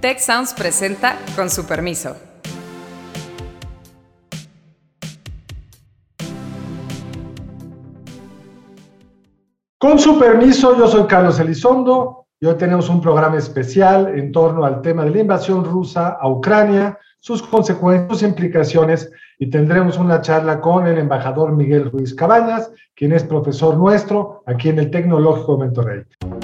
Tech Sounds presenta con su permiso. Con su permiso, yo soy Carlos Elizondo y hoy tenemos un programa especial en torno al tema de la invasión rusa a Ucrania, sus consecuencias, sus implicaciones y tendremos una charla con el embajador Miguel Ruiz Cabañas, quien es profesor nuestro aquí en el Tecnológico de Monterrey.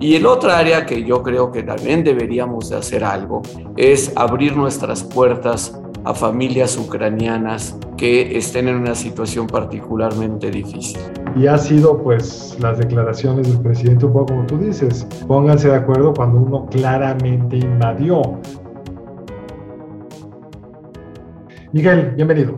Y el otro área que yo creo que también deberíamos de hacer algo es abrir nuestras puertas a familias ucranianas que estén en una situación particularmente difícil. Y ha sido pues las declaraciones del presidente un poco como tú dices, pónganse de acuerdo cuando uno claramente invadió. Miguel, bienvenido.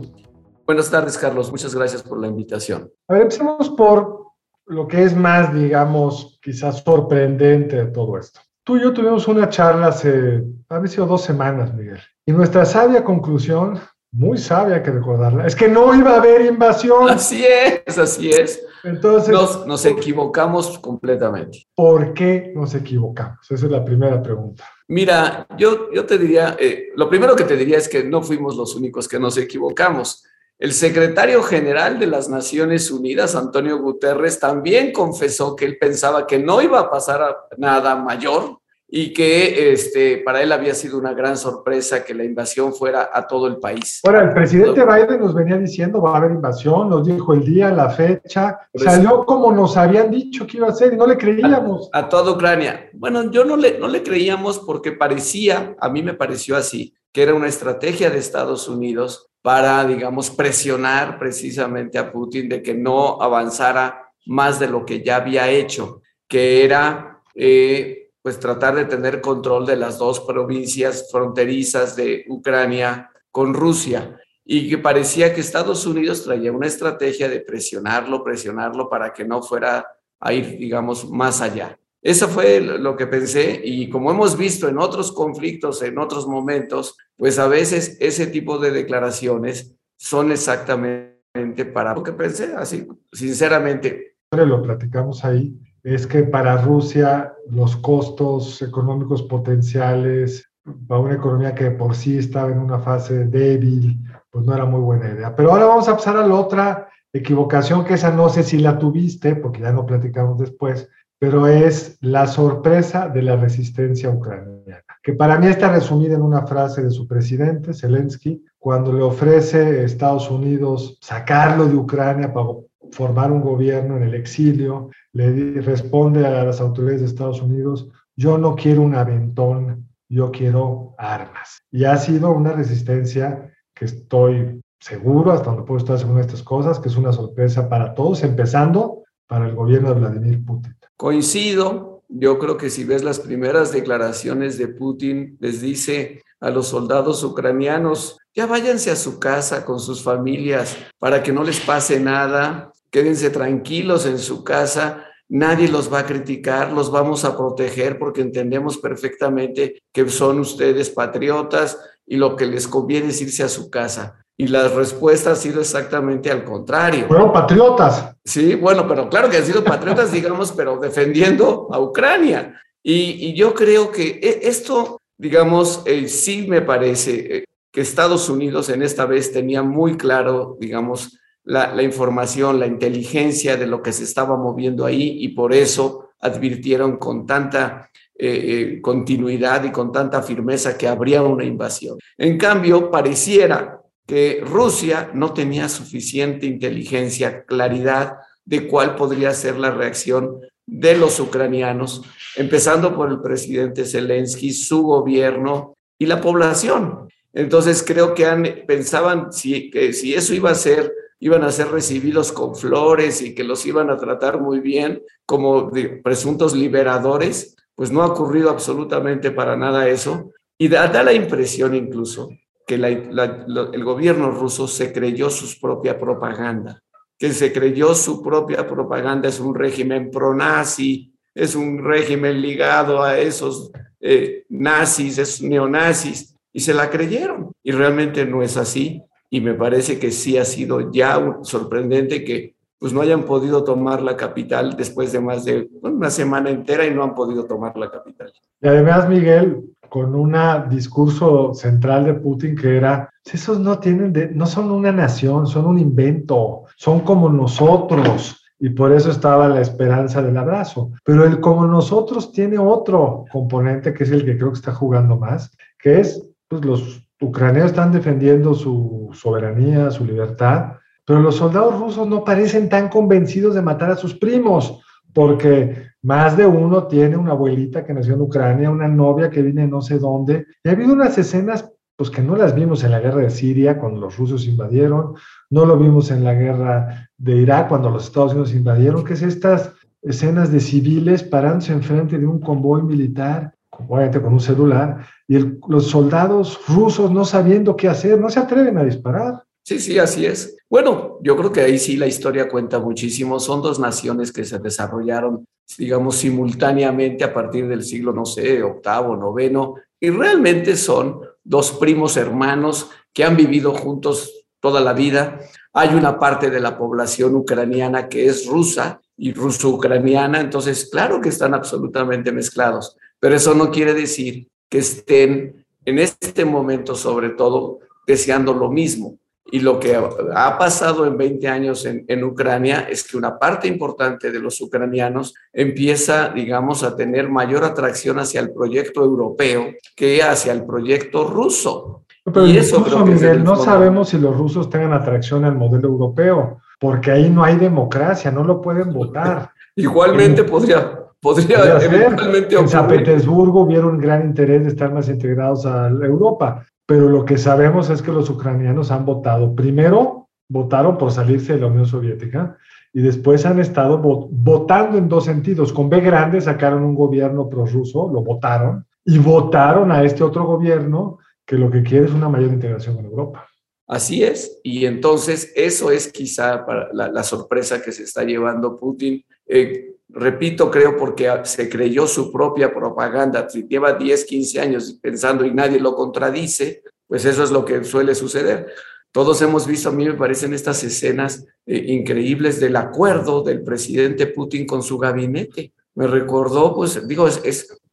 Buenas tardes, Carlos. Muchas gracias por la invitación. A ver, empecemos por lo que es más, digamos, quizás sorprendente de todo esto. Tú y yo tuvimos una charla hace, ha sido dos semanas, Miguel, y nuestra sabia conclusión, muy sabia que recordarla, es que no iba a haber invasión. Así es, así es. Entonces, nos, equivocamos completamente. ¿Por qué nos equivocamos? Esa es la primera pregunta. Mira, yo, yo te diría, eh, lo primero que te diría es que no fuimos los únicos que nos equivocamos. El secretario general de las Naciones Unidas, Antonio Guterres, también confesó que él pensaba que no iba a pasar nada mayor y que este, para él había sido una gran sorpresa que la invasión fuera a todo el país. Ahora, el presidente Biden nos venía diciendo va a haber invasión, nos dijo el día, la fecha, salió como nos habían dicho que iba a ser y no le creíamos. A, a, toda Ucrania. Bueno, yo no le, no le creíamos porque parecía, a mí me pareció así, que era una estrategia de Estados Unidos para, digamos, presionar precisamente a Putin de que no avanzara más de lo que ya había hecho, que era, eh, pues, tratar de tener control de las dos provincias fronterizas de Ucrania con Rusia y que parecía que Estados Unidos traía una estrategia de presionarlo, presionarlo para que no fuera a ir, digamos, más allá. Eso fue lo que pensé y como hemos visto en otros conflictos, en otros momentos, pues a veces ese tipo de declaraciones son exactamente para lo que pensé, así, sinceramente. Lo platicamos ahí, es que para Rusia los costos económicos potenciales para una economía que por sí estaba en una fase débil, pues no era muy buena idea. Pero ahora vamos a pasar a la otra equivocación, que esa no sé si la tuviste, porque ya no platicamos después, pero es la sorpresa de la resistencia ucraniana, que para mí está resumida en una frase de su presidente, Zelensky, cuando le ofrece a Estados Unidos sacarlo de Ucrania para formar un gobierno en el exilio, le responde a las autoridades de Estados Unidos, yo no quiero un aventón, yo quiero armas. Y ha sido una resistencia que estoy seguro, hasta donde puedo estar seguro de estas cosas, que es una sorpresa para todos, empezando para el gobierno de Vladimir Putin. Coincido, yo creo que si ves las primeras declaraciones de Putin, les dice a los soldados ucranianos, ya váyanse a su casa con sus familias para que no les pase nada, quédense tranquilos en su casa, nadie los va a criticar, los vamos a proteger porque entendemos perfectamente que son ustedes patriotas y lo que les conviene es irse a su casa. Y la respuesta ha sido exactamente al contrario. Fueron patriotas. Sí, bueno, pero claro que han sido patriotas, digamos, pero defendiendo a Ucrania. Y, yo creo que e, esto, digamos, eh, sí me parece eh, que Estados Unidos en esta vez tenía muy claro, digamos, la, información, la inteligencia de lo que se estaba moviendo ahí y por eso advirtieron con tanta eh, continuidad y con tanta firmeza que habría una invasión. En cambio, pareciera que Rusia no tenía suficiente inteligencia, claridad de cuál podría ser la reacción de los ucranianos, empezando por el presidente Zelensky, su gobierno y la población. Entonces creo que pensaban que si eso iba a ser, iban a ser recibidos con flores y que los iban a tratar muy bien como presuntos liberadores, pues no ha ocurrido absolutamente para nada eso. Y da, la impresión incluso que el gobierno ruso se creyó su propia propaganda, que se creyó su propia propaganda, es un régimen pro-nazi, es un régimen ligado a esos eh, nazis, esos neonazis, y se la creyeron. Y realmente no es así. Y me parece que sí ha sido ya sorprendente que pues no hayan podido tomar la capital después de más de una semana entera y no han podido tomar la capital. Y además, Miguel, con un discurso central de Putin que era, esos no tienen, no son una nación, son un invento, son como nosotros. Y por eso estaba la esperanza del abrazo. Pero el como nosotros tiene otro componente que es el que creo que está jugando más, que es, pues los ucranianos están defendiendo su soberanía, su libertad, pero los soldados rusos no parecen tan convencidos de matar a sus primos, porque más de uno tiene una abuelita que nació en Ucrania, una novia que viene no sé dónde. Y ha habido unas escenas pues que no las vimos en la guerra de Siria cuando los rusos invadieron, no lo vimos en la guerra de Irak cuando los Estados Unidos invadieron, que es estas escenas de civiles parándose enfrente de un convoy militar, obviamente con un celular, y los soldados rusos no sabiendo qué hacer, no se atreven a disparar. Sí, sí, así es. Bueno, yo creo que ahí sí la historia cuenta muchísimo. Son dos naciones que se desarrollaron, digamos, simultáneamente a partir del siglo, no sé, octavo, noveno, y realmente son dos primos hermanos que han vivido juntos toda la vida. Hay una parte de la población ucraniana que es rusa y ruso-ucraniana, entonces claro que están absolutamente mezclados, pero eso no quiere decir que estén en este momento sobre todo deseando lo mismo. Y lo que ha pasado en 20 años en, Ucrania es que una parte importante de los ucranianos empieza, digamos, a tener mayor atracción hacia el proyecto europeo que hacia el proyecto ruso. Pero y eso Miguel, no sabemos si los rusos tengan atracción al modelo europeo, porque ahí no hay democracia, no lo pueden votar. Igualmente podría, podría, eventualmente En San Petersburgo un gran interés de estar más integrados a Europa pero lo que sabemos es que los ucranianos han votado. Primero, votaron por salirse de la Unión Soviética y después han estado votando en dos sentidos. Con B grande sacaron un gobierno prorruso, lo votaron, y votaron a este otro gobierno que lo que quiere es una mayor integración con Europa. Así es, y entonces eso es quizá para la, sorpresa que se está llevando Putin. Eh, repito, creo porque se creyó su propia propaganda, si lleva 10, 15 años pensando y nadie lo contradice, pues eso es lo que suele suceder. Todos hemos visto, a mí me parecen estas escenas eh, increíbles del acuerdo del presidente Putin con su gabinete. Me recordó, pues digo, es,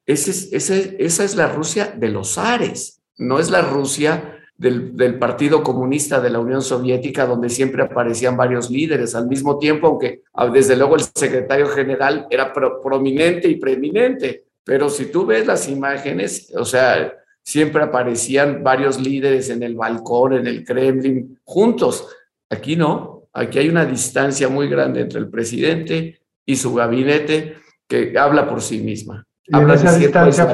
es, esa es la Rusia de los Ares, no es la Rusia del, Partido Comunista de la Unión Soviética, donde siempre aparecían varios líderes al mismo tiempo, aunque ah, desde luego el secretario general era prominente y preeminente. Pero si tú ves las imágenes, o sea, siempre aparecían varios líderes en el balcón, en el Kremlin, juntos. Aquí no, aquí hay una distancia muy grande entre el presidente y su gabinete que habla por sí misma. En esa distancia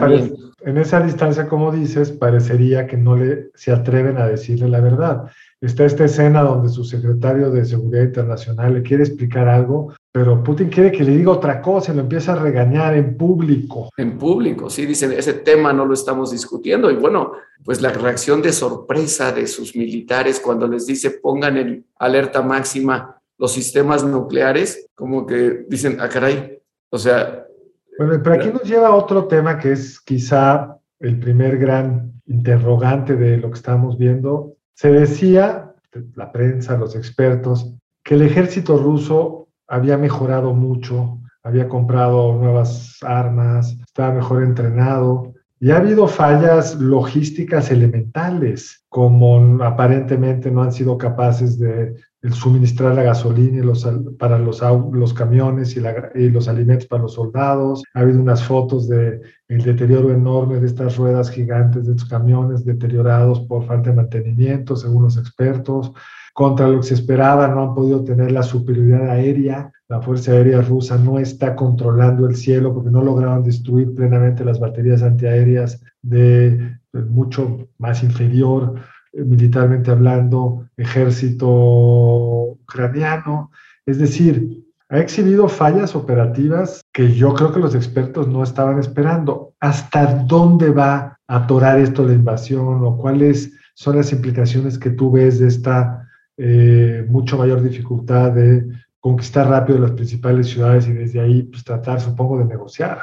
en esa distancia, como dices, parecería que no le, se atreven a decirle la verdad. Está esta escena donde su secretario de Seguridad Internacional le quiere explicar algo, pero Putin quiere que le diga otra cosa y lo empieza a regañar en público. En público, sí, dicen, ese tema no lo estamos discutiendo. Y bueno, pues la reacción de sorpresa de sus militares cuando les dice pongan en alerta máxima los sistemas nucleares, como que dicen, ah, caray, o sea, bueno, pero aquí nos lleva a otro tema que es quizá el primer gran interrogante de lo que estamos viendo. Se decía, la prensa, los expertos, que el ejército ruso había mejorado mucho, había comprado nuevas armas, estaba mejor entrenado, y ha habido fallas logísticas elementales, como aparentemente no han sido capaces de suministrar la gasolina y los, para los, los camiones y, los alimentos para los soldados. Ha habido unas fotos de el deterioro enorme de estas ruedas gigantes de estos camiones deteriorados por falta de mantenimiento, según los expertos. Contra lo que se esperaba, no han podido tener la superioridad aérea la Fuerza Aérea Rusa no está controlando el cielo porque no lograron destruir plenamente las baterías antiaéreas de, mucho más inferior, eh, militarmente hablando, ejército ucraniano. Es decir, ha exhibido fallas operativas que yo creo que los expertos no estaban esperando. ¿Hasta dónde va a atorar esto la invasión o cuáles son las implicaciones que tú ves de esta eh, mucho mayor dificultad de conquistar rápido las principales ciudades y desde ahí pues, tratar, supongo, de negociar.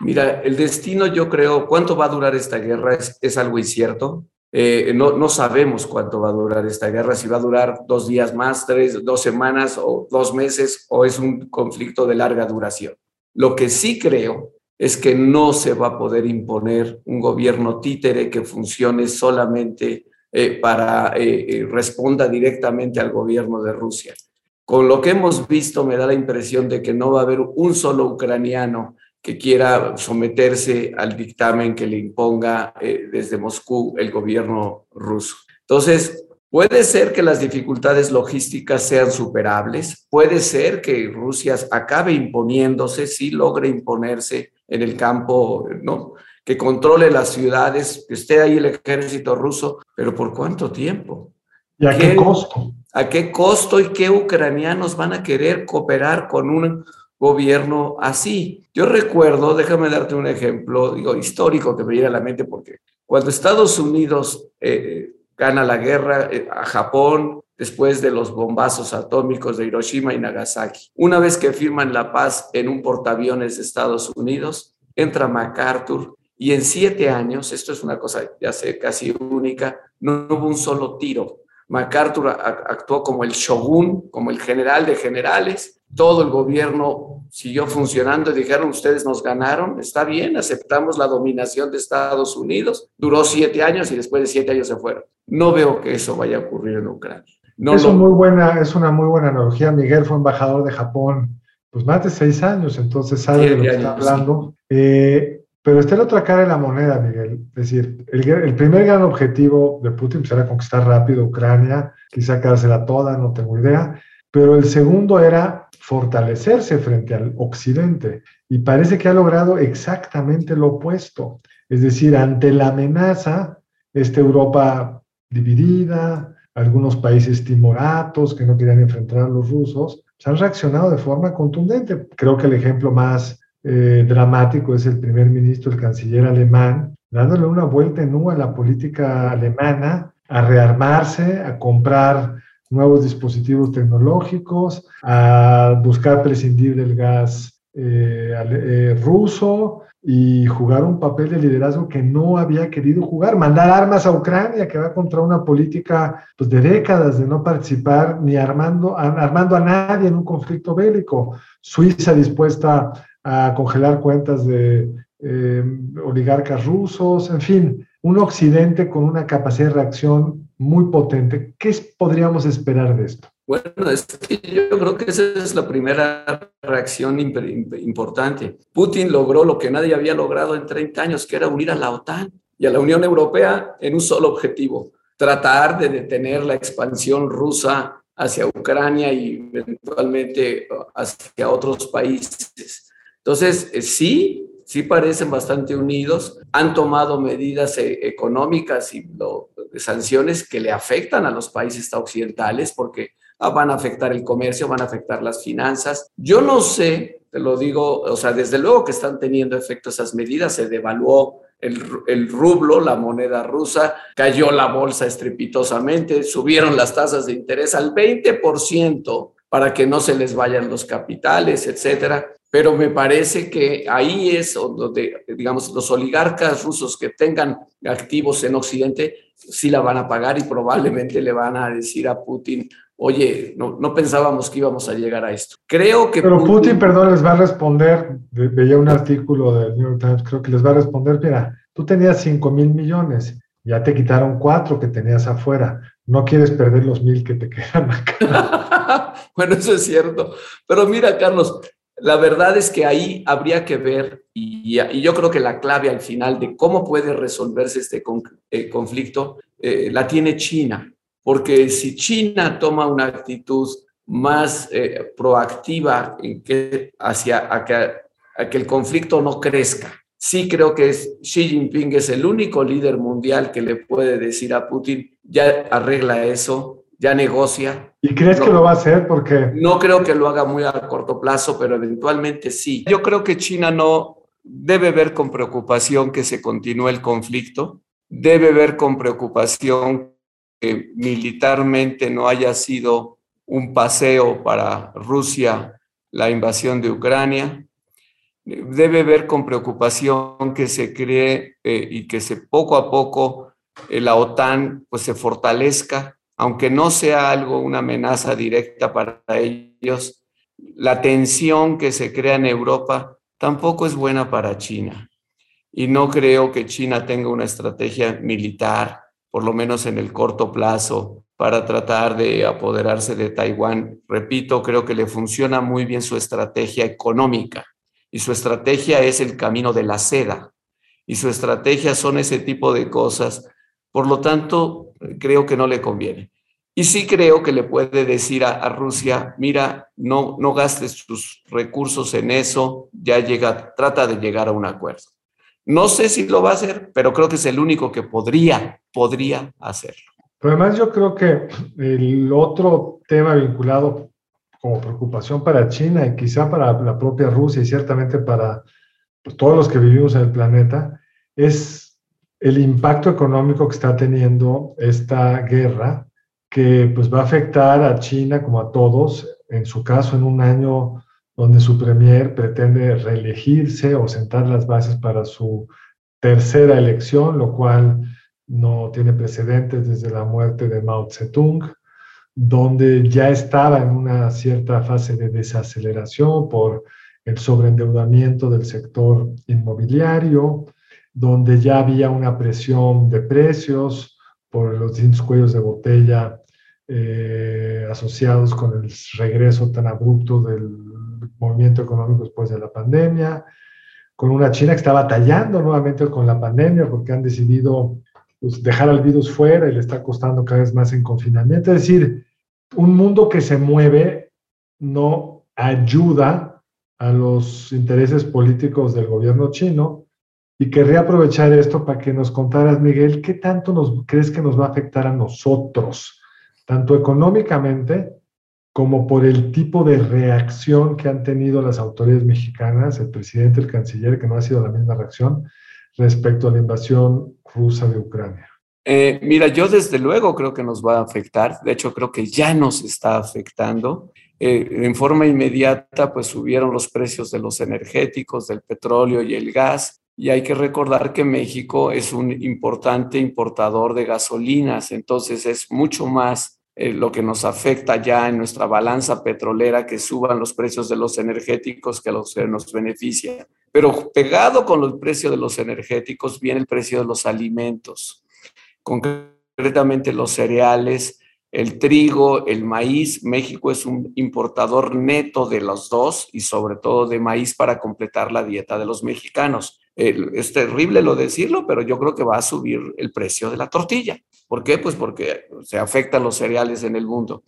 Mira, el destino yo creo, ¿cuánto va a durar esta guerra? Es, algo incierto. Eh, no, no sabemos cuánto va a durar esta guerra, si va a durar dos días más, tres, dos semanas o dos meses, o es un conflicto de larga duración. Lo que sí creo es que no se va a poder imponer un gobierno títere que funcione solamente eh, para eh, responda directamente al gobierno de Rusia. Con lo que hemos visto me da la impresión de que no va a haber un solo ucraniano que quiera someterse al dictamen que le imponga eh, desde Moscú el gobierno ruso. Entonces, puede ser que las dificultades logísticas sean superables, puede ser que Rusia acabe imponiéndose, sí logre imponerse en el campo, ¿no? que controle las ciudades, que esté ahí el ejército ruso, pero ¿por cuánto tiempo? ¿Y a qué costo? ¿A qué costo y qué ucranianos van a querer cooperar con un gobierno así. Yo recuerdo, déjame darte un ejemplo, digo, histórico que me viene a la mente, porque cuando Estados Unidos eh, gana la guerra eh, a Japón, después de los bombazos atómicos de Hiroshima y Nagasaki, una vez que firman la paz en un portaaviones de Estados Unidos, entra MacArthur y en siete años, esto es una cosa ya sé casi única, no hubo un solo tiro. MacArthur actuó como el shogun, como el general de generales, todo el gobierno siguió funcionando y dijeron, ustedes nos ganaron, está bien, aceptamos la dominación de Estados Unidos, duró siete años y después de siete años se fueron. No veo que eso vaya a ocurrir en Ucrania. No, es, muy buena, es una muy buena analogía. Miguel fue embajador de Japón, pues más de seis años, entonces sabe de lo que está hablando. Eh, pero está la otra cara de la moneda, Miguel. Es decir, el, primer gran objetivo de Putin pues, era conquistar rápido Ucrania, quizá quedársela toda, no tengo idea. Pero el segundo era fortalecerse frente al occidente y parece que ha logrado exactamente lo opuesto. Es decir, ante la amenaza, esta Europa dividida, algunos países timoratos que no querían enfrentar a los rusos, se han reaccionado de forma contundente. Creo que el ejemplo más eh, dramático es el primer ministro, el canciller alemán, dándole una vuelta en U a la política alemana, a rearmarse, a comprar nuevos dispositivos tecnológicos, a buscar prescindir del gas eh, eh, ruso y jugar un papel de liderazgo que no había querido jugar, mandar armas a Ucrania, que va contra una política pues, de décadas de no participar ni armando, armando a nadie en un conflicto bélico. Suiza dispuesta a congelar cuentas de eh, oligarcas rusos, en fin, un occidente con una capacidad de reacción muy potente. ¿Qué podríamos esperar de esto? Bueno, es que yo creo que esa es la primera reacción importante. Putin logró lo que nadie había logrado en 30 años, que era unir a la OTAN y a la Unión Europea en un solo objetivo, tratar de detener la expansión rusa hacia Ucrania y eventualmente hacia otros países. Entonces, eh, sí, sí parecen bastante unidos, han tomado medidas eh, económicas y sanciones que le afectan a los países occidentales porque ah, van a afectar el comercio, van a afectar las finanzas. Yo no sé, te lo digo, o sea, desde luego que están teniendo efecto esas medidas, se devaluó el, el, rublo, la moneda rusa, cayó la bolsa estrepitosamente, subieron las tasas de interés al 20% para que no se les vayan los capitales, etcétera pero me parece que ahí es donde, digamos, los oligarcas rusos que tengan activos en Occidente sí la van a pagar y probablemente le van a decir a Putin, oye, no, no pensábamos que íbamos a llegar a esto. Creo que... Pero Putin, perdón, les va a responder, veía un artículo del New York Times, creo que les va a responder, mira, tú tenías 5 mil millones, ya te quitaron cuatro que tenías afuera, no quieres perder los mil que te quedan acá. bueno, eso es cierto. Pero mira, Carlos, la verdad es que ahí habría que ver, y, yo creo que la clave al final de cómo puede resolverse este eh, conflicto eh, la tiene China, porque si China toma una actitud más eh, proactiva hacia que, el conflicto no crezca, sí creo que Xi Jinping es el único líder mundial que le puede decir a Putin, ya arregla eso, ya negocia. ¿Y crees que lo va a hacer? Porque... No creo que lo haga muy a corto plazo, pero eventualmente sí. Yo creo que China no debe ver con preocupación que se continúe el conflicto, debe ver con preocupación que militarmente no haya sido un paseo para Rusia la invasión de Ucrania, debe ver con preocupación que se cree eh, y que se poco a poco eh, la OTAN pues se fortalezca, aunque no sea algo, una amenaza directa para ellos, la tensión que se crea en Europa tampoco es buena para China. Y no creo que China tenga una estrategia militar, por lo menos en el corto plazo, para tratar de apoderarse de Taiwán. Repito, creo que le funciona muy bien su estrategia económica y su estrategia es el camino de la seda y su estrategia son ese tipo de cosas. Por lo tanto, creo que no le conviene. Y sí creo que le puede decir a, Rusia, mira, no, no gastes tus recursos en eso, ya llega, trata de llegar a un acuerdo. No sé si lo va a hacer, pero creo que es el único que podría, podría hacerlo. Pero además yo creo que el otro tema vinculado como preocupación para China y quizá para la propia Rusia y ciertamente para pues, todos los que vivimos en el planeta es el impacto económico que está teniendo esta guerra que pues va a afectar a China como a todos, en su caso en un año donde su premier pretende reelegirse o sentar las bases para su tercera elección, lo cual no tiene precedentes desde la muerte de Mao Zedong, donde ya estaba en una cierta fase de desaceleración por el sobreendeudamiento del sector inmobiliario, donde ya había una presión de precios por los distintos cuellos de botella eh, asociados con el regreso tan abrupto del movimiento económico después de la pandemia, con una China que está batallando nuevamente con la pandemia porque han decidido pues, dejar al virus fuera y le está costando cada vez más en confinamiento. Es decir, un mundo que se mueve no ayuda a los intereses políticos del gobierno chino y querría aprovechar esto para que nos contaras, Miguel, ¿qué tanto nos crees que nos va a afectar a nosotros? tanto económicamente como por el tipo de reacción que han tenido las autoridades mexicanas, el presidente, el canciller, que no ha sido la misma reacción respecto a la invasión rusa de Ucrania. Eh, mira, yo desde luego creo que nos va a afectar, de hecho creo que ya nos está afectando. Eh, en forma inmediata, pues subieron los precios de los energéticos, del petróleo y el gas, y hay que recordar que México es un importante importador de gasolinas, entonces es mucho más eh, lo que nos afecta ya en nuestra balanza petrolera que suban los precios de los energéticos que los, nos beneficia. Pero pegado con el precio de los energéticos viene el precio de los alimentos, concretamente los cereales, el trigo, el maíz. México es un importador neto de los dos y sobre todo de maíz para completar la dieta de los mexicanos. Es terrible lo decirlo, pero yo creo que va a subir el precio de la tortilla. ¿Por qué? Pues porque se afectan los cereales en el mundo.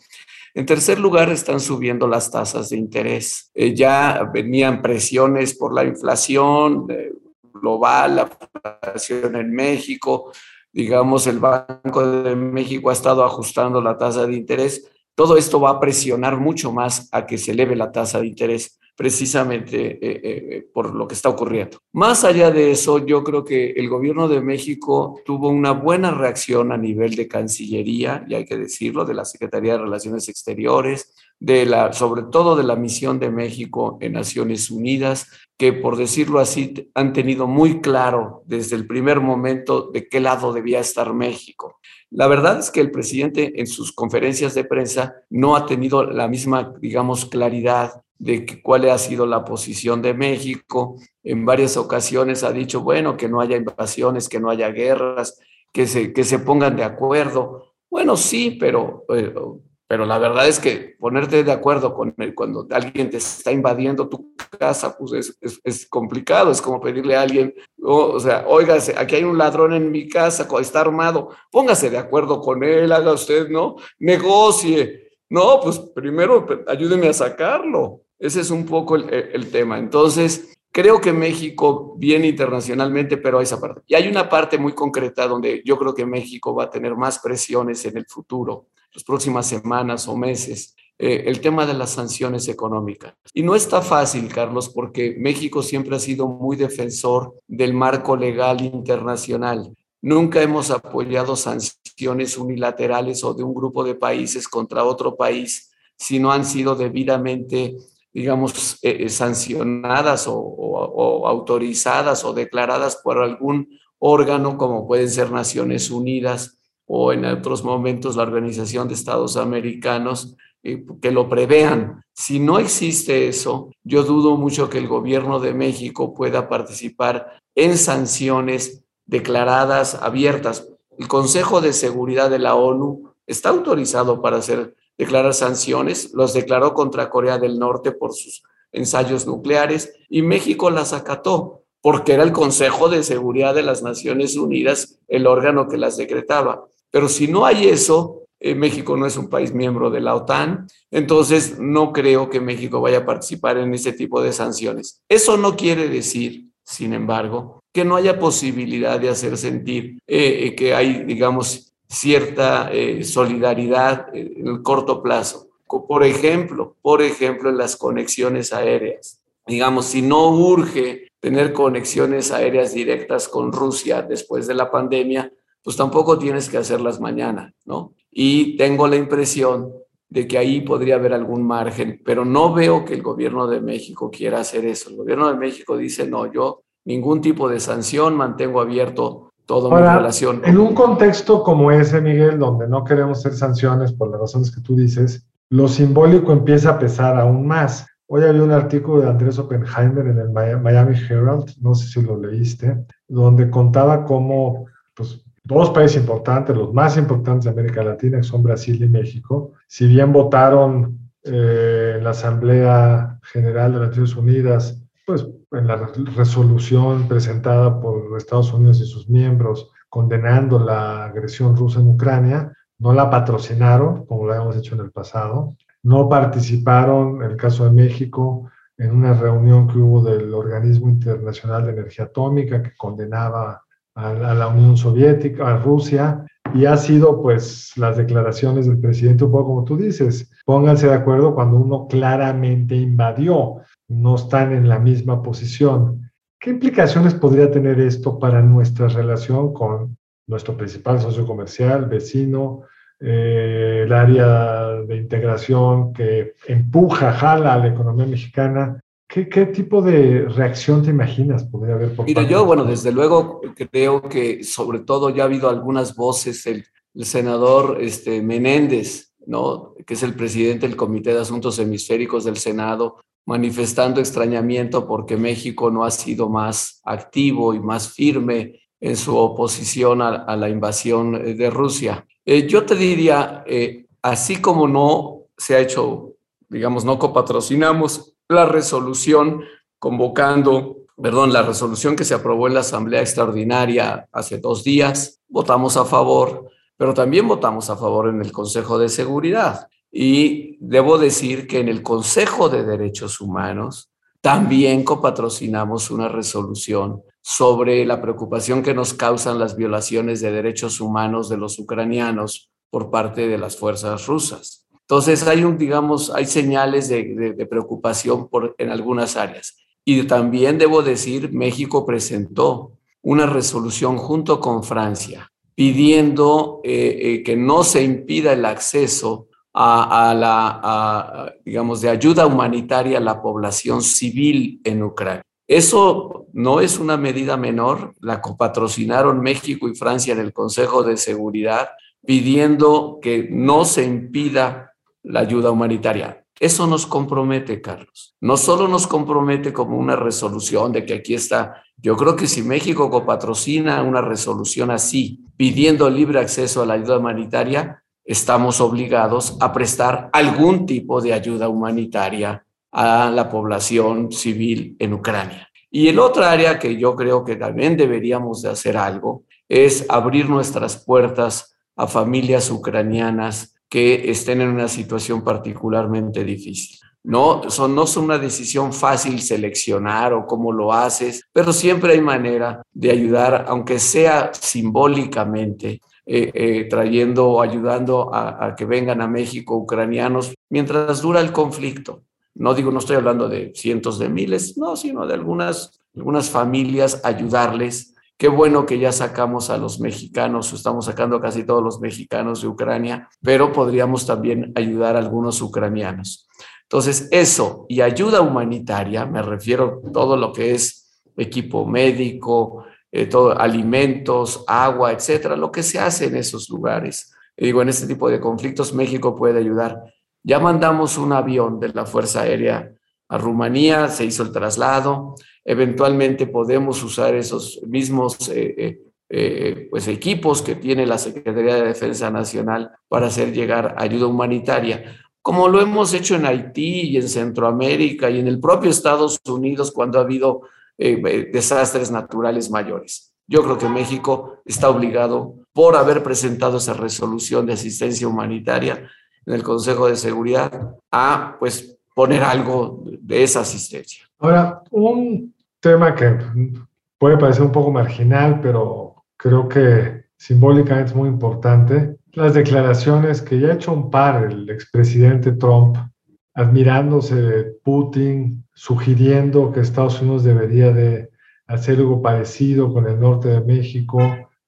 En tercer lugar, están subiendo las tasas de interés. Eh, ya venían presiones por la inflación eh, global, la inflación en México, digamos, el Banco de México ha estado ajustando la tasa de interés, todo esto va a presionar mucho más a que se eleve la tasa de interés precisamente eh, eh, eh, por lo que está ocurriendo. Más allá de eso, yo creo que el gobierno de México tuvo una buena reacción a nivel de Cancillería, y hay que decirlo, de la Secretaría de Relaciones Exteriores, de la, sobre todo de la misión de México en Naciones Unidas, que por decirlo así han tenido muy claro desde el primer momento de qué lado debía estar México. La verdad es que el presidente en sus conferencias de prensa no ha tenido la misma, digamos, claridad de cuál ha sido la posición de México. En varias ocasiones ha dicho, bueno, que no haya invasiones, que no haya guerras, que se, que se pongan de acuerdo. Bueno, sí, pero, pero, pero la verdad es que ponerte de acuerdo con cuando alguien te está invadiendo tu casa, pues es, es, complicado. Es como pedirle a alguien, o sea, óigase, aquí hay un ladrón en mi casa, está armado, póngase de acuerdo con él, haga usted, ¿no? Negocie. No, pues primero ayúdeme a sacarlo. Ese es un poco el, tema. Entonces, creo que México viene internacionalmente, pero hay esa parte. Y hay una parte muy concreta donde yo creo que México va a tener más presiones en el futuro, las próximas semanas o meses. Eh, el tema de las sanciones económicas. Y no está fácil, Carlos, porque México siempre ha sido muy defensor del marco legal internacional. Nunca hemos apoyado sanciones unilaterales o de un grupo de países contra otro país si no han sido debidamente digamos, eh, eh, sancionadas o, autorizadas o declaradas por algún órgano como pueden ser Naciones Unidas o en otros momentos la Organización de Estados Americanos eh, que lo prevean. Si no existe eso, yo dudo mucho que el gobierno de México pueda participar en sanciones declaradas abiertas. El Consejo de Seguridad de la ONU está autorizado para hacer declarar sanciones, los declaró contra Corea del Norte por sus ensayos nucleares y México las acató porque era el Consejo de Seguridad de las Naciones Unidas el órgano que las decretaba. Pero si no hay eso, eh, México no es un país miembro de la OTAN, entonces no creo que México vaya a participar en ese tipo de sanciones. Eso no quiere decir, sin embargo, que no haya posibilidad de hacer sentir eh, que hay, digamos, cierta eh, solidaridad en el corto plazo. Por ejemplo, por ejemplo, en las conexiones aéreas. Digamos, si no urge tener conexiones aéreas directas con Rusia después de la pandemia, pues tampoco tienes que hacerlas mañana, ¿no? Y tengo la impresión de que ahí podría haber algún margen, pero no veo que el gobierno de México quiera hacer eso. El gobierno de México dice, no, yo ningún tipo de sanción, mantengo abierto todo mi relación. En un contexto como ese, Miguel, donde no queremos hacer sanciones por las razones que tú dices, lo simbólico empieza a pesar aún más. Hoy había un artículo de Andrés Oppenheimer en el Miami Herald, no sé si lo leíste, donde contaba cómo pues, dos países importantes, los más importantes de América Latina, que son Brasil y México, si bien votaron eh, en la Asamblea General de las Naciones Unidas, pues en la resolución presentada por Estados Unidos y sus miembros condenando la agresión rusa en Ucrania, no la patrocinaron, como lo habíamos hecho en el pasado, no participaron, en el caso de México, en una reunión que hubo del Organismo Internacional de Energía Atómica que condenaba a la Unión Soviética, a Rusia, y ha sido pues las declaraciones del presidente un poco como tú dices, pónganse de acuerdo cuando uno claramente invadió, no están en la misma posición. ¿Qué implicaciones podría tener esto para nuestra relación con nuestro principal socio comercial, vecino, eh, el área de integración que empuja, jala a la economía mexicana? ¿Qué, tipo de reacción te imaginas podría haber por Mira, yo, bueno, desde luego creo que sobre todo ya ha habido algunas voces, el, senador este, Menéndez, ¿no? que es el presidente del Comité de Asuntos Hemisféricos del Senado, manifestando extrañamiento porque México no ha sido más activo y más firme en su oposición a, la invasión eh, de Rusia. Eh, yo te diría, eh, así como no se ha hecho, digamos, no copatrocinamos la resolución convocando, perdón, la resolución que se aprobó en la Asamblea Extraordinaria hace dos días, votamos a favor, pero también votamos a favor en el Consejo de Seguridad. Y debo decir que en el Consejo de Derechos Humanos también copatrocinamos una resolución sobre la preocupación que nos causan las violaciones de derechos humanos de los ucranianos por parte de las fuerzas rusas. Entonces hay un, digamos, hay señales de, preocupación por, en algunas áreas. Y también debo decir, México presentó una resolución junto con Francia pidiendo eh, eh, que no se impida el acceso a, la, digamos, de ayuda humanitaria a la población civil en Ucrania. Eso no es una medida menor, la copatrocinaron México y Francia en el Consejo de Seguridad pidiendo que no se impida la ayuda humanitaria. Eso nos compromete, Carlos. No solo nos compromete como una resolución de que aquí está. Yo creo que si México copatrocina una resolución así, pidiendo libre acceso a la ayuda humanitaria, estamos obligados a prestar algún tipo de ayuda humanitaria a la población civil en Ucrania. Y el otro área que yo creo que también deberíamos de hacer algo es abrir nuestras puertas a familias ucranianas que estén en una situación particularmente difícil. No son, no son una decisión fácil seleccionar o cómo lo haces, pero siempre hay manera de ayudar, aunque sea simbólicamente, eh, eh, trayendo ayudando a, que vengan a México ucranianos mientras dura el conflicto. No digo, no estoy hablando de cientos de miles, no, sino de algunas, algunas familias, ayudarles Qué bueno que ya sacamos a los mexicanos, estamos sacando casi todos los mexicanos de Ucrania, pero podríamos también ayudar a algunos ucranianos. Entonces, eso y ayuda humanitaria, me refiero a todo lo que es equipo médico, eh, todo, alimentos, agua, etcétera, lo que se hace en esos lugares. digo, en este tipo de conflictos México puede ayudar. Ya mandamos un avión de la Fuerza Aérea a Rumanía, se hizo el traslado, eventualmente podemos usar esos mismos eh, eh, pues equipos que tiene la Secretaría de Defensa Nacional para hacer llegar ayuda humanitaria, como lo hemos hecho en Haití y en Centroamérica y en el propio Estados Unidos cuando ha habido desastres naturales mayores. Yo creo que México está obligado por haber presentado esa resolución de asistencia humanitaria en el Consejo de Seguridad a pues poner algo de esa asistencia. Ahora, un tema que puede parecer un poco marginal, pero creo que simbólicamente es muy importante, las declaraciones que ya ha hecho un par el expresidente Trump, admirándose de Putin, sugiriendo que Estados Unidos debería de hacer algo parecido con el norte de México,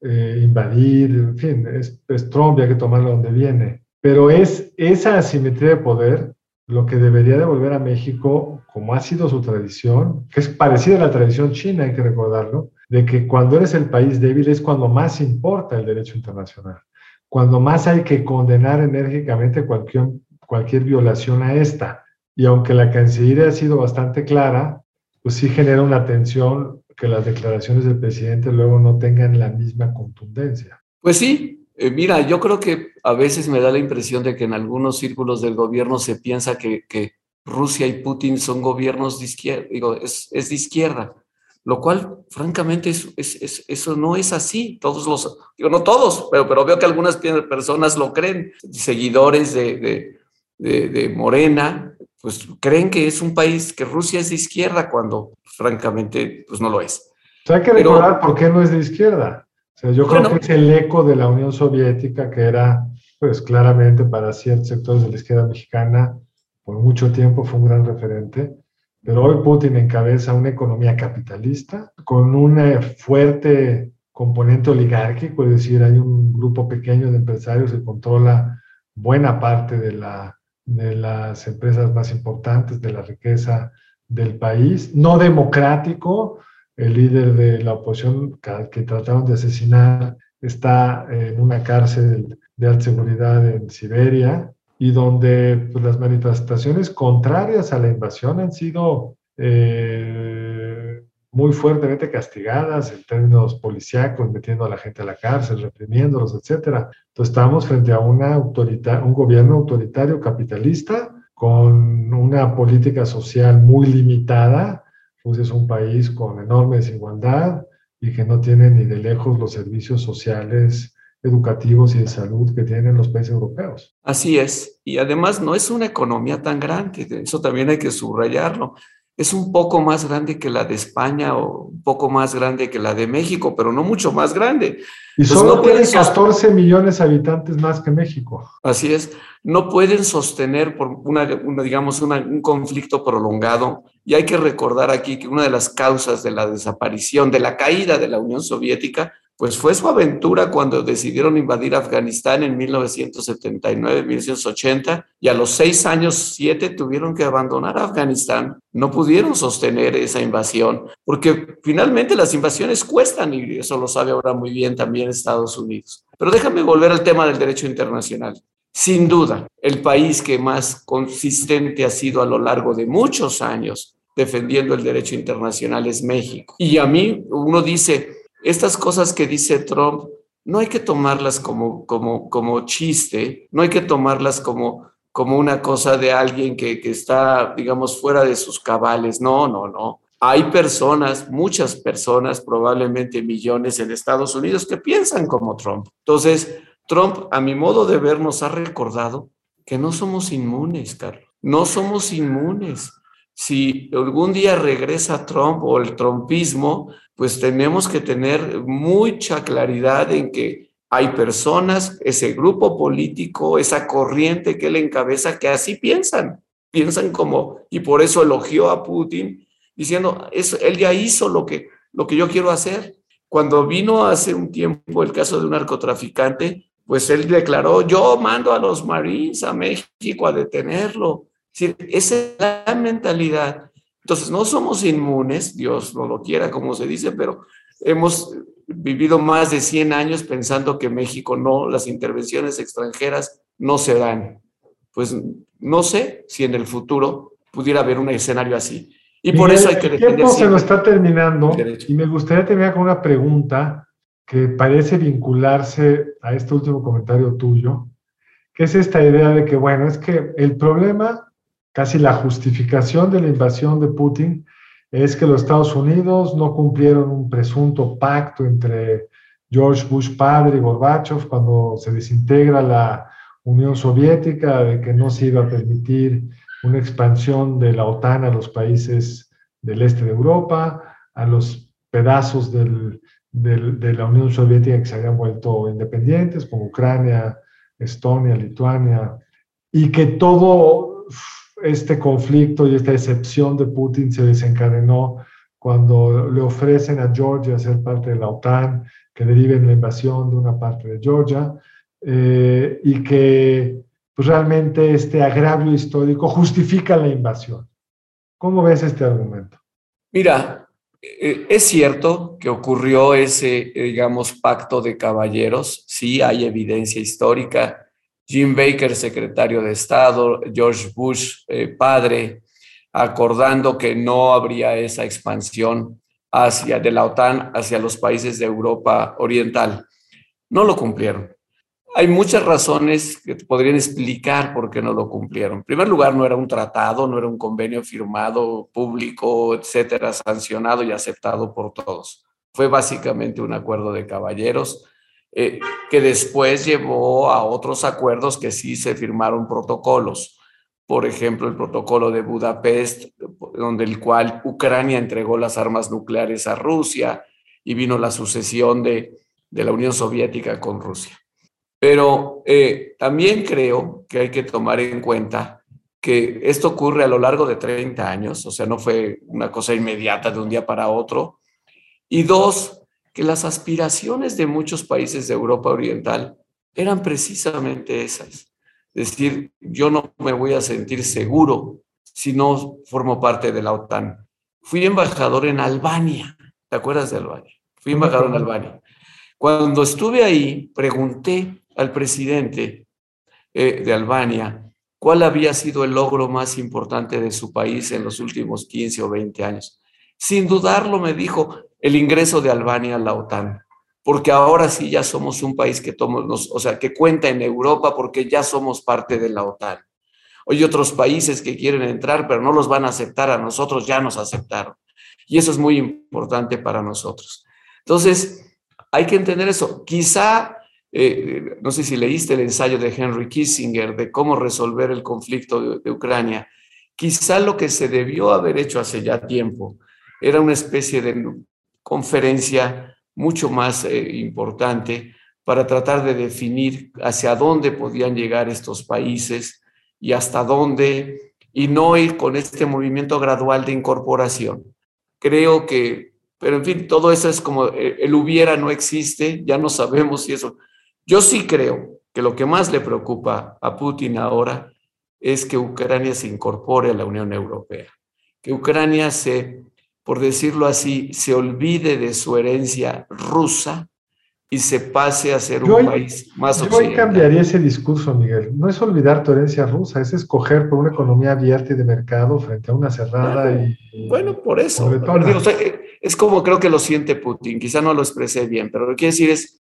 eh, invadir, en fin, es, es Trump, hay que tomarlo donde viene. Pero es esa asimetría de poder lo que debería devolver a México, como ha sido su tradición, que es parecida a la tradición china, hay que recordarlo, de que cuando eres el país débil es cuando más importa el derecho internacional, cuando más hay que condenar enérgicamente cualquier, cualquier violación a esta. Y aunque la Cancillería ha sido bastante clara, pues sí genera una tensión que las declaraciones del presidente luego no tengan la misma contundencia. Pues sí, eh, mira, yo creo que a veces me da la impresión de que en algunos círculos del gobierno se piensa que, Rusia y Putin son gobiernos de izquierda, digo, es, de izquierda, lo cual, francamente, eso no es así. Todos los, digo, no todos, pero, pero veo que algunas personas lo creen, seguidores de, de Morena, pues creen que es un país, que Rusia es de izquierda, cuando francamente, pues no lo es. hay que recordar por qué no es de izquierda yo creo que es el eco de la Unión Soviética, que era, pues claramente para ciertos sectores de la izquierda mexicana, por mucho tiempo fue un gran referente. Pero hoy Putin encabeza una economía capitalista con un fuerte componente oligárquico, es decir, hay un grupo pequeño de empresarios que controla buena parte de, la, de las empresas más importantes, de la riqueza del país, no democrático, el líder de la oposición que trataron de asesinar está en una cárcel de alta seguridad en Siberia y donde pues, las manifestaciones contrarias a la invasión han sido eh, muy fuertemente castigadas en términos policíacos, metiendo a la gente a la cárcel, reprimiéndolos, etc. Entonces estamos frente a una un gobierno autoritario capitalista con una política social muy limitada Rusia es un país con enorme desigualdad y que no tiene ni de lejos los servicios sociales, educativos y de salud que tienen los países europeos. Así es. Y además no es una economía tan grande, eso también hay que subrayarlo. Es un poco más grande que la de España o un poco más grande que la de México, pero no mucho más grande. Y solo no tiene 14 millones de habitantes más que México. Así es. No pueden sostener por una, digamos, un conflicto prolongado. Y hay que recordar aquí que una de las causas de la desaparición, de la caída de la Unión Soviética, pues fue su aventura cuando decidieron invadir Afganistán en 1979, 1980, y a los seis años, siete, tuvieron que abandonar Afganistán. No pudieron sostener esa invasión, porque finalmente las invasiones cuestan, y eso lo sabe ahora muy bien también Estados Unidos. Pero déjame volver al tema del derecho internacional. Sin duda, el país que más consistente ha sido a lo largo de muchos años defendiendo el derecho internacional es México. Y a mí uno dice, estas cosas que dice Trump no hay que tomarlas como, como, como chiste, no hay que tomarlas como, como una cosa de alguien que, que está, digamos, fuera de sus cabales. No, no, no. Hay personas, muchas personas, probablemente millones en Estados Unidos que piensan como Trump. Entonces, Trump, a mi modo de ver, nos ha recordado que no somos inmunes, Carlos. No somos inmunes. Si algún día regresa Trump o el trumpismo, pues tenemos que tener mucha claridad en que hay personas, ese grupo político, esa corriente que él encabeza, que así piensan, piensan como, y por eso elogió a Putin, diciendo, él ya hizo lo que, lo que yo quiero hacer. Cuando vino hace un tiempo el caso de un narcotraficante, pues él declaró, yo mando a los Marines a México a detenerlo. Es esa es la mentalidad entonces, no somos inmunes, Dios no lo quiera, como se dice, pero hemos vivido más de 100 años pensando que México no, las intervenciones extranjeras no se dan. Pues no sé si en el futuro pudiera haber un escenario así. Y por eso hay que El tiempo se nos está terminando y me gustaría terminar con una pregunta que parece vincularse a este último comentario tuyo, que es esta idea de que, bueno, es que el problema, casi la justificación de la invasión de Putin, es que los Estados Unidos no cumplieron un presunto pacto entre George Bush padre y Gorbachev cuando se desintegra la Unión Soviética, de que no se iba a permitir una expansión de la OTAN a los países del este de Europa, a los pedazos de la Unión Soviética que se habían vuelto independientes, como Ucrania, Estonia, Lituania, y que todo este conflicto y esta excepción de Putin se desencadenó cuando le ofrecen a Georgia ser parte de la OTAN, que derive la invasión de una parte de Georgia, eh, y que pues, realmente este agravio histórico justifica la invasión. ¿Cómo ves este argumento? Mira, eh, es cierto que ocurrió ese, digamos, pacto de caballeros, sí hay evidencia histórica, Jim Baker, secretario de Estado, George Bush, eh, padre, acordando que no habría esa expansión hacia, de la OTAN hacia los países de Europa Oriental. No lo cumplieron. Hay muchas razones que podrían explicar por qué no lo cumplieron. En primer lugar, no era un tratado, no era un convenio firmado, público, etcétera, sancionado y aceptado por todos. Fue básicamente un acuerdo de caballeros eh, que después llevó a otros acuerdos que sí se firmaron protocolos. Por ejemplo, el protocolo de Budapest, donde el cual Ucrania entregó las armas nucleares a Rusia y vino la sucesión de, de la Unión Soviética con Rusia. Pero eh, también creo que hay que tomar en cuenta que esto ocurre a lo largo de 30 años, o sea, no fue una cosa inmediata de un día para otro. Y dos, que las aspiraciones de muchos países de Europa Oriental eran precisamente esas. Es decir, yo no me voy a sentir seguro si no formo parte de la OTAN. Fui embajador en Albania, ¿te acuerdas de Albania? Fui embajador en Albania. Cuando estuve ahí, pregunté al presidente eh, de Albania cuál había sido el logro más importante de su país en los últimos 15 o 20 años. Sin dudarlo, me dijo, el ingreso de Albania a la OTAN, porque ahora sí ya somos un país que o sea, que cuenta en Europa porque ya somos parte de la OTAN. Hay otros países que quieren entrar, pero no los van a aceptar, a nosotros ya nos aceptaron. Y eso es muy importante para nosotros. Entonces, hay que entender eso. Quizá, eh, no sé si leíste el ensayo de Henry Kissinger de cómo resolver el conflicto de Ucrania. Quizá lo que se debió haber hecho hace ya tiempo era una especie de conferencia mucho más eh, importante para tratar de definir hacia dónde podían llegar estos países y hasta dónde, y no ir con este movimiento gradual de incorporación. Creo que, pero en fin, todo eso es como eh, el hubiera no existe, ya no sabemos si eso. Yo sí creo que lo que más le preocupa a Putin ahora es que Ucrania se incorpore a la Unión Europea, que Ucrania se por decirlo así, se olvide de su herencia rusa y se pase a ser un país más Yo hoy cambiaría ese discurso, Miguel. No es olvidar tu herencia rusa, es escoger por una economía abierta y de mercado frente a una cerrada y... Bueno, por eso. es como creo que lo siente Putin, quizá no lo expresé bien, pero lo que quiero decir es,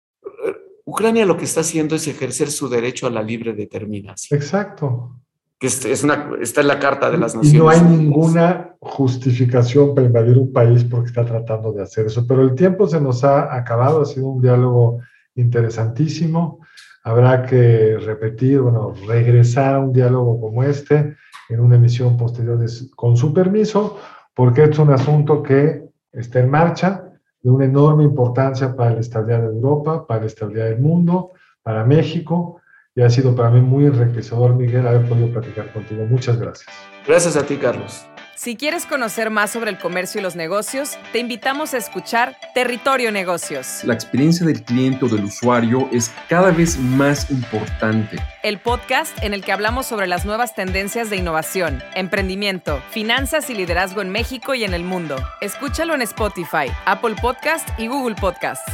Ucrania lo que está haciendo es ejercer su derecho a la libre determinación. Exacto que es una, está en la Carta de las Naciones Y no hay ninguna justificación para invadir un país porque está tratando de hacer eso. Pero el tiempo se nos ha acabado, ha sido un diálogo interesantísimo. Habrá que repetir, bueno, regresar a un diálogo como este en una emisión posterior con su permiso, porque es un asunto que está en marcha, de una enorme importancia para la estabilidad de Europa, para la estabilidad del mundo, para México y ha sido para mí muy enriquecedor, Miguel, haber podido platicar contigo. Muchas gracias. Gracias a ti, Carlos. Si quieres conocer más sobre el comercio y los negocios, te invitamos a escuchar Territorio Negocios. La experiencia del cliente o del usuario es cada vez más importante. El podcast en el que hablamos sobre las nuevas tendencias de innovación, emprendimiento, finanzas y liderazgo en México y en el mundo. Escúchalo en Spotify, Apple Podcast y Google Podcast.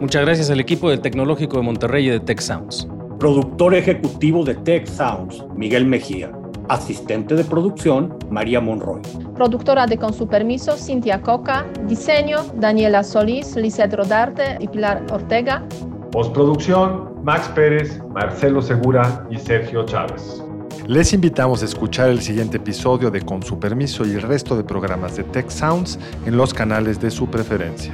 Muchas gracias al equipo del Tecnológico de Monterrey y de Tech Sounds. Productor ejecutivo de Tech Sounds, Miguel Mejía. Asistente de producción, María Monroy. Productora de Con su permiso, Cintia Coca. Diseño, Daniela Solís, Lizeth Rodarte y Pilar Ortega. Postproducción, Max Pérez, Marcelo Segura y Sergio Chávez. Les invitamos a escuchar el siguiente episodio de Con su permiso y el resto de programas de Tech Sounds en los canales de su preferencia.